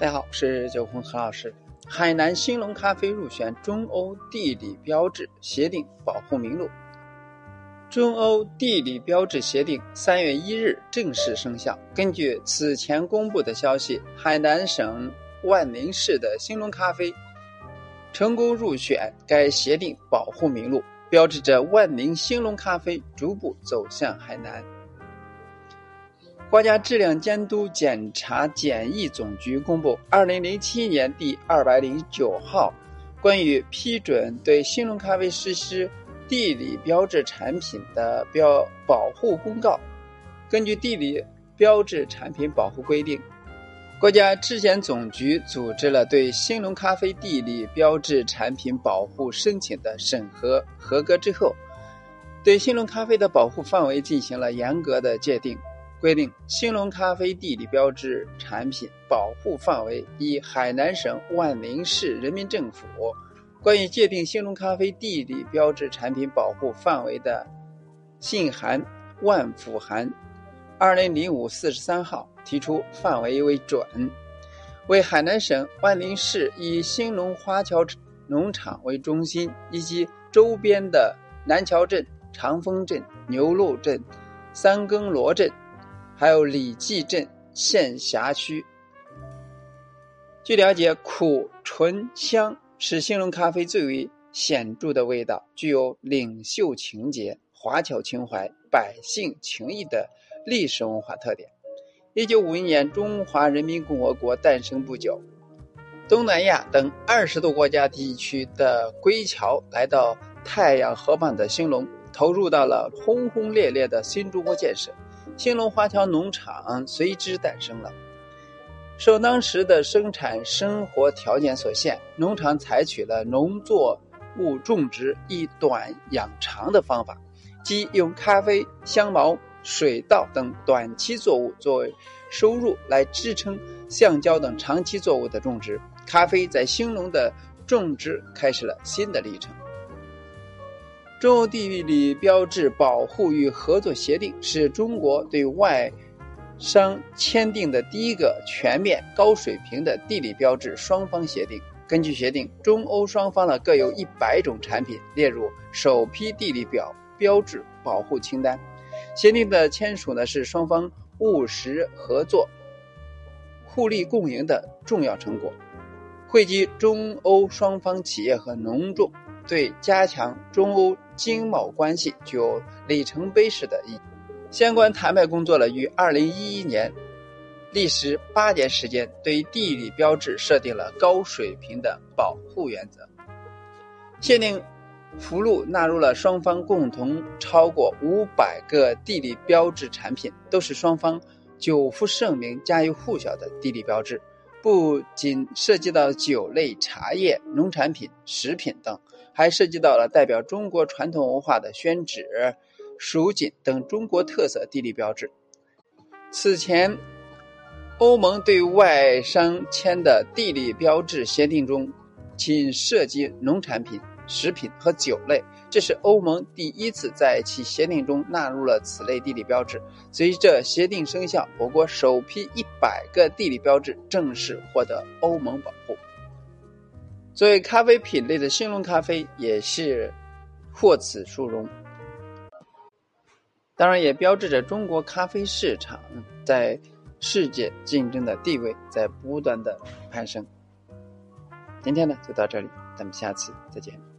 大家好，我是九红何老师。海南兴隆咖啡入选中欧地理标志协定保护名录。中欧地理标志协定三月一日正式生效。根据此前公布的消息，海南省万宁市的兴隆咖啡成功入选该协定保护名录，标志着万宁兴隆咖啡逐步走向海南。国家质量监督检查检疫总局公布二零零七年第二百零九号关于批准对兴隆咖啡实施地理标志产品的标保护公告。根据地理标志产品保护规定，国家质检总局组织了对兴隆咖啡地理标志产品保护申请的审核合格之后，对兴隆咖啡的保护范围进行了严格的界定。规定，兴隆咖啡地理标志产品保护范围以海南省万宁市人民政府关于界定兴隆咖啡地理标志产品保护范围的信函万府函二零零五四十三号提出范围为准，为海南省万宁市以兴隆花桥农场为中心以及周边的南桥镇、长丰镇、牛路镇、三更罗镇。还有李记镇县辖区。据了解，苦、醇、香是兴隆咖啡最为显著的味道，具有领袖情节、华侨情怀、百姓情谊的历史文化特点。一九五一年，中华人民共和国诞生不久，东南亚等二十多国家地区的归侨来到太阳河畔的兴隆，投入到了轰轰烈烈的新中国建设。兴隆花桥农场随之诞生了。受当时的生产生活条件所限，农场采取了农作物种植以短养长的方法，即用咖啡、香茅、水稻等短期作物作为收入来支撑橡胶等长期作物的种植。咖啡在兴隆的种植开始了新的历程。中欧地理标志保护与合作协定是中国对外商签订的第一个全面、高水平的地理标志双方协定。根据协定，中欧双方呢各有一百种产品列入首批地理表标志保护清单。协定的签署呢是双方务实合作、互利共赢的重要成果，惠及中欧双方企业和农众。对加强中欧经贸关系具有里程碑式的意义。相关谈判工作呢，于二零一一年历时八年时间，对地理标志设定了高水平的保护原则。限定附录纳入了双方共同超过五百个地理标志产品，都是双方久负盛名、家喻户晓的地理标志。不仅涉及到酒类、茶叶、农产品、食品等，还涉及到了代表中国传统文化的宣纸、蜀锦等中国特色地理标志。此前，欧盟对外商签的地理标志协定中，仅涉及农产品。食品和酒类，这是欧盟第一次在其协定中纳入了此类地理标志。随着协定生效，我国首批一百个地理标志正式获得欧盟保护。作为咖啡品类的兴隆咖啡也是获此殊荣，当然也标志着中国咖啡市场在世界竞争的地位在不断的攀升。今天呢就到这里，咱们下次再见。